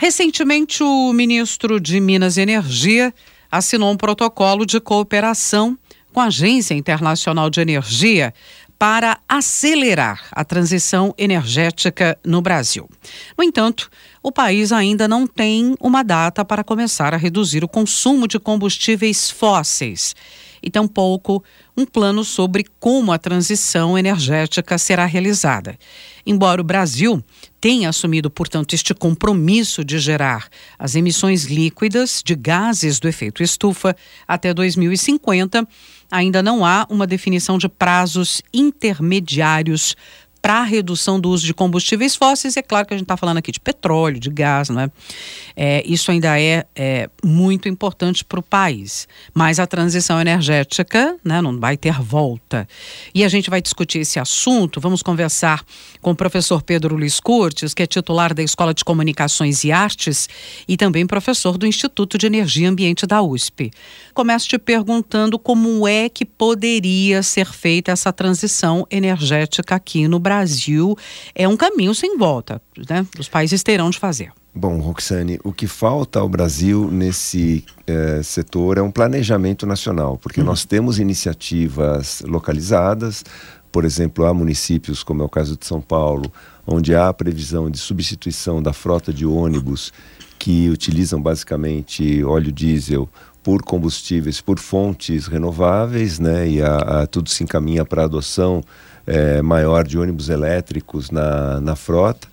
Recentemente, o ministro de Minas e Energia assinou um protocolo de cooperação com a Agência Internacional de Energia para acelerar a transição energética no Brasil. No entanto, o país ainda não tem uma data para começar a reduzir o consumo de combustíveis fósseis e tampouco um plano sobre como a transição energética será realizada. Embora o Brasil tenha assumido, portanto, este compromisso de gerar as emissões líquidas de gases do efeito estufa até 2050, ainda não há uma definição de prazos intermediários para a redução do uso de combustíveis fósseis. É claro que a gente está falando aqui de petróleo, de gás, não é? é isso ainda é, é muito importante para o país. Mas a transição energética né, não vai ter volta. E a gente vai discutir esse assunto. Vamos conversar com o professor Pedro Luiz Curtis, que é titular da Escola de Comunicações e Artes e também professor do Instituto de Energia e Ambiente da USP. Começo te perguntando como é que poderia ser feita essa transição energética aqui no Brasil. É um caminho sem volta, né? Os países terão de fazer. Bom, Roxane, o que falta ao Brasil nesse eh, setor é um planejamento nacional, porque uhum. nós temos iniciativas localizadas, por exemplo, há municípios, como é o caso de São Paulo, onde há a previsão de substituição da frota de ônibus que utilizam basicamente óleo diesel por combustíveis, por fontes renováveis, né? E a, a tudo se encaminha para a adoção é, maior de ônibus elétricos na, na frota.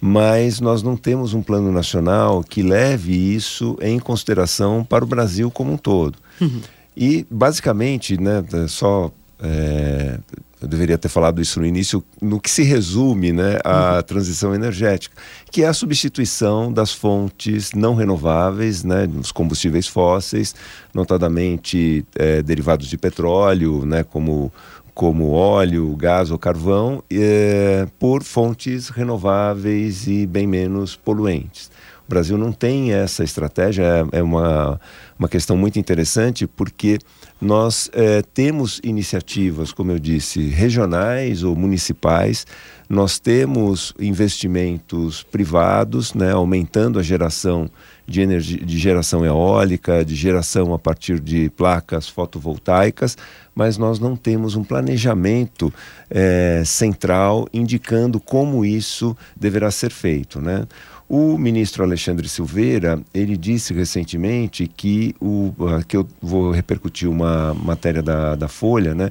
Mas nós não temos um plano nacional que leve isso em consideração para o Brasil como um todo. Uhum. E, basicamente, né, só é, eu deveria ter falado isso no início, no que se resume né, a uhum. transição energética, que é a substituição das fontes não renováveis, né, dos combustíveis fósseis, notadamente é, derivados de petróleo, né, como, como óleo, gás ou carvão, é, por fontes renováveis e bem menos poluentes. O Brasil não tem essa estratégia, é, é uma, uma questão muito interessante, porque nós é, temos iniciativas, como eu disse, regionais ou municipais, nós temos investimentos privados, né, aumentando a geração de, energia, de geração eólica, de geração a partir de placas fotovoltaicas, mas nós não temos um planejamento é, central indicando como isso deverá ser feito. Né? O ministro Alexandre Silveira, ele disse recentemente que, o, ah, que eu vou repercutir uma matéria da, da Folha, né?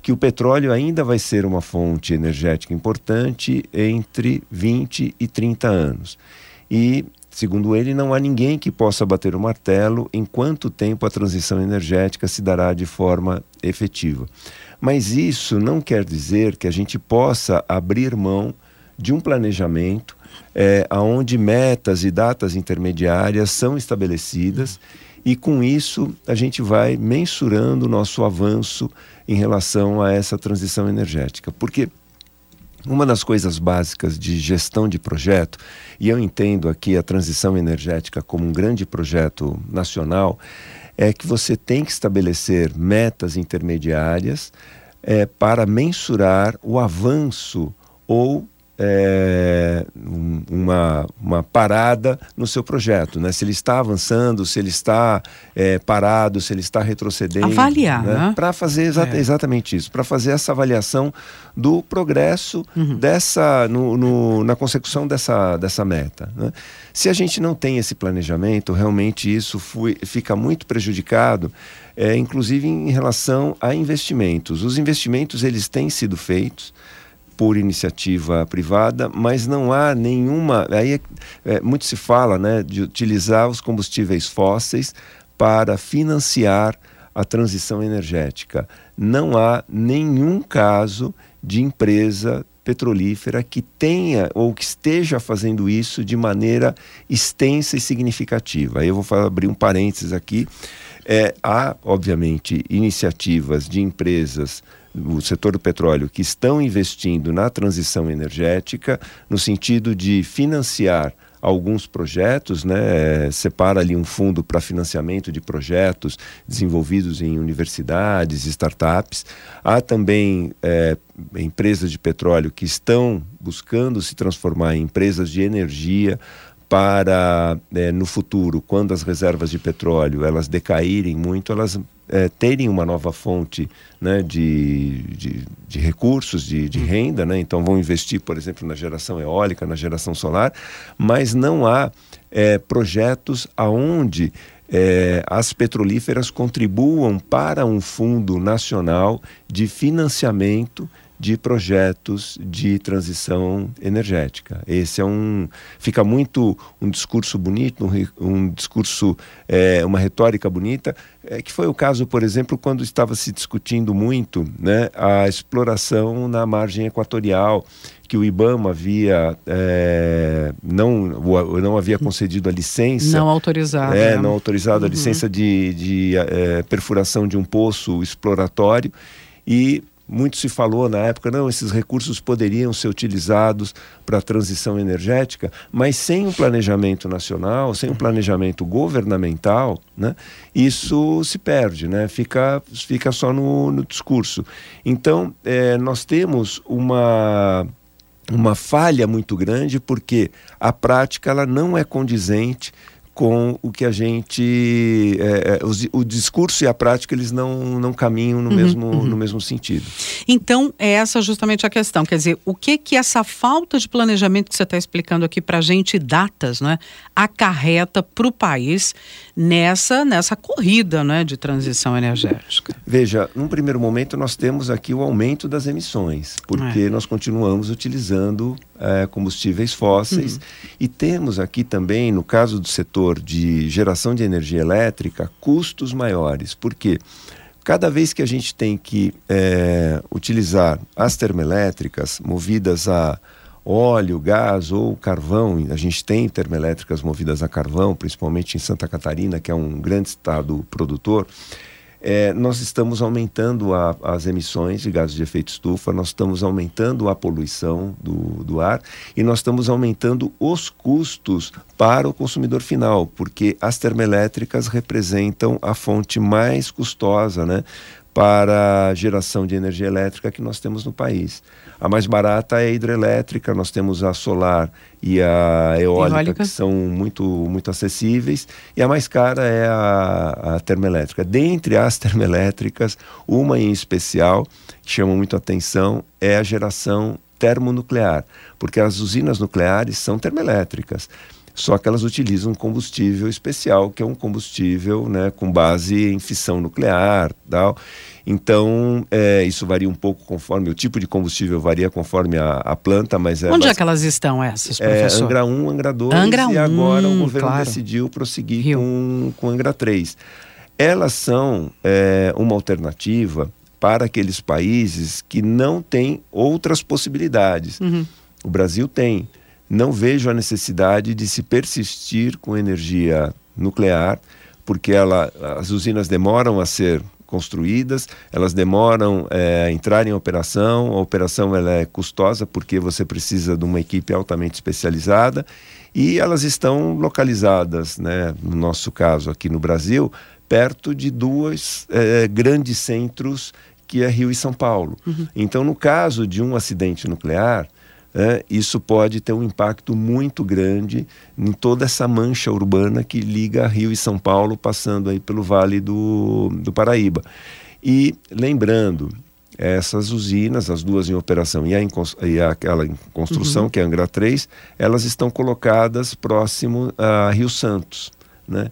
que o petróleo ainda vai ser uma fonte energética importante entre 20 e 30 anos. E, segundo ele, não há ninguém que possa bater o martelo em quanto tempo a transição energética se dará de forma efetiva. Mas isso não quer dizer que a gente possa abrir mão de um planejamento é, onde metas e datas intermediárias são estabelecidas e com isso a gente vai mensurando o nosso avanço em relação a essa transição energética. Porque uma das coisas básicas de gestão de projeto, e eu entendo aqui a transição energética como um grande projeto nacional, é que você tem que estabelecer metas intermediárias é, para mensurar o avanço ou é, uma, uma parada no seu projeto, né? Se ele está avançando, se ele está é, parado, se ele está retrocedendo. Avaliar, né? né? Para fazer exa é. exatamente isso, para fazer essa avaliação do progresso uhum. dessa, no, no, na consecução dessa, dessa meta. Né? Se a gente não tem esse planejamento, realmente isso foi, fica muito prejudicado, é, inclusive em relação a investimentos. Os investimentos eles têm sido feitos por iniciativa privada, mas não há nenhuma. Aí é, é, muito se fala né, de utilizar os combustíveis fósseis para financiar a transição energética. Não há nenhum caso de empresa petrolífera que tenha ou que esteja fazendo isso de maneira extensa e significativa. Eu vou abrir um parênteses aqui. É, há, obviamente, iniciativas de empresas o setor do petróleo que estão investindo na transição energética no sentido de financiar alguns projetos, né? separa ali um fundo para financiamento de projetos desenvolvidos em universidades, startups. Há também é, empresas de petróleo que estão buscando se transformar em empresas de energia para é, no futuro, quando as reservas de petróleo elas decaírem muito, elas é, terem uma nova fonte né, de, de, de, recursos, de, de renda, né? então vão investir, por exemplo, na geração eólica, na geração solar, mas não há é, projetos aonde é, as petrolíferas contribuam para um fundo nacional de financiamento de projetos de transição energética. Esse é um fica muito um discurso bonito, um, um discurso é, uma retórica bonita, é, que foi o caso, por exemplo, quando estava se discutindo muito, né, a exploração na margem equatorial que o IBAMA havia é, não não havia concedido a licença não autorizado é, né? não autorizado a uhum. licença de, de é, perfuração de um poço exploratório e muito se falou na época, não, esses recursos poderiam ser utilizados para a transição energética, mas sem um planejamento nacional, sem um planejamento governamental, né, isso se perde, né, fica, fica só no, no discurso. Então, é, nós temos uma uma falha muito grande porque a prática ela não é condizente com o que a gente é, é os, o discurso e a prática eles não, não caminham no, uhum, mesmo, uhum. no mesmo sentido. Então é essa justamente a questão, quer dizer, o que que essa falta de planejamento que você está explicando aqui para a gente, datas, né, acarreta para o país nessa nessa corrida, né, de transição energética? Veja, num primeiro momento nós temos aqui o aumento das emissões, porque é. nós continuamos utilizando é, combustíveis fósseis uhum. e temos aqui também, no caso do setor de geração de energia elétrica custos maiores. Por quê? Cada vez que a gente tem que é, utilizar as termoelétricas movidas a óleo, gás ou carvão, a gente tem termoelétricas movidas a carvão, principalmente em Santa Catarina, que é um grande estado produtor é, nós estamos aumentando a, as emissões de gases de efeito estufa, nós estamos aumentando a poluição do, do ar e nós estamos aumentando os custos para o consumidor final, porque as termoelétricas representam a fonte mais custosa, né? Para a geração de energia elétrica que nós temos no país. A mais barata é a hidrelétrica, nós temos a solar e a eólica, eólica. que são muito, muito acessíveis, e a mais cara é a, a termoelétrica. Dentre as termoelétricas, uma em especial, que chama muito atenção, é a geração termonuclear, porque as usinas nucleares são termoelétricas só que elas utilizam um combustível especial, que é um combustível né, com base em fissão nuclear tal. Então, é, isso varia um pouco conforme, o tipo de combustível varia conforme a, a planta, mas... É Onde é que elas estão, essas, é, professor? É, Angra 1, Angra 2 Angra e agora o governo claro. decidiu prosseguir com, com Angra 3. Elas são é, uma alternativa para aqueles países que não têm outras possibilidades. Uhum. O Brasil tem não vejo a necessidade de se persistir com energia nuclear, porque ela, as usinas demoram a ser construídas, elas demoram é, a entrar em operação, a operação ela é custosa porque você precisa de uma equipe altamente especializada e elas estão localizadas, né, no nosso caso aqui no Brasil, perto de dois é, grandes centros que é Rio e São Paulo. Uhum. Então, no caso de um acidente nuclear, é, isso pode ter um impacto muito grande em toda essa mancha urbana que liga Rio e São Paulo, passando aí pelo Vale do, do Paraíba. E lembrando, essas usinas, as duas em operação e, a, e aquela em construção, uhum. que é a Angra 3, elas estão colocadas próximo a Rio Santos, né?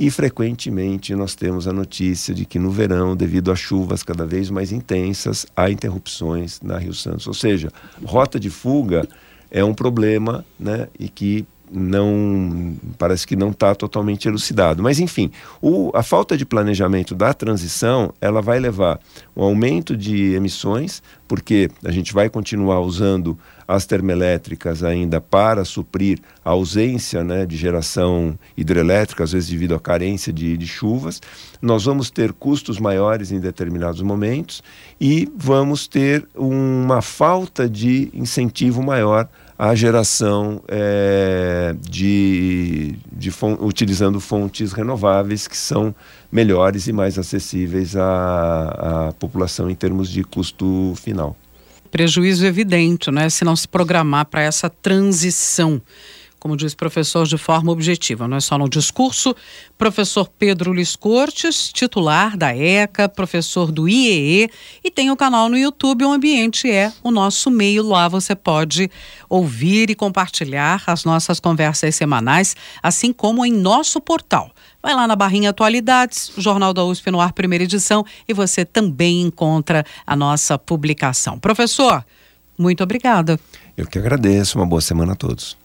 E frequentemente nós temos a notícia de que no verão, devido a chuvas cada vez mais intensas, há interrupções na Rio Santos. Ou seja, rota de fuga é um problema né, e que não parece que não está totalmente elucidado. Mas enfim, o, a falta de planejamento da transição ela vai levar um aumento de emissões, porque a gente vai continuar usando as termoelétricas ainda para suprir a ausência né, de geração hidrelétrica, às vezes devido à carência de, de chuvas. Nós vamos ter custos maiores em determinados momentos e vamos ter uma falta de incentivo maior à geração é, de, de utilizando fontes renováveis que são melhores e mais acessíveis à, à população em termos de custo final prejuízo evidente, né? Se não se programar para essa transição. Como diz professor, de forma objetiva, não é só no discurso. Professor Pedro Luiz Cortes, titular da ECA, professor do IEE, e tem o canal no YouTube, o Ambiente é o nosso meio. Lá você pode ouvir e compartilhar as nossas conversas semanais, assim como em nosso portal. Vai lá na barrinha Atualidades, Jornal da USP no ar, primeira edição, e você também encontra a nossa publicação. Professor, muito obrigada. Eu que agradeço. Uma boa semana a todos.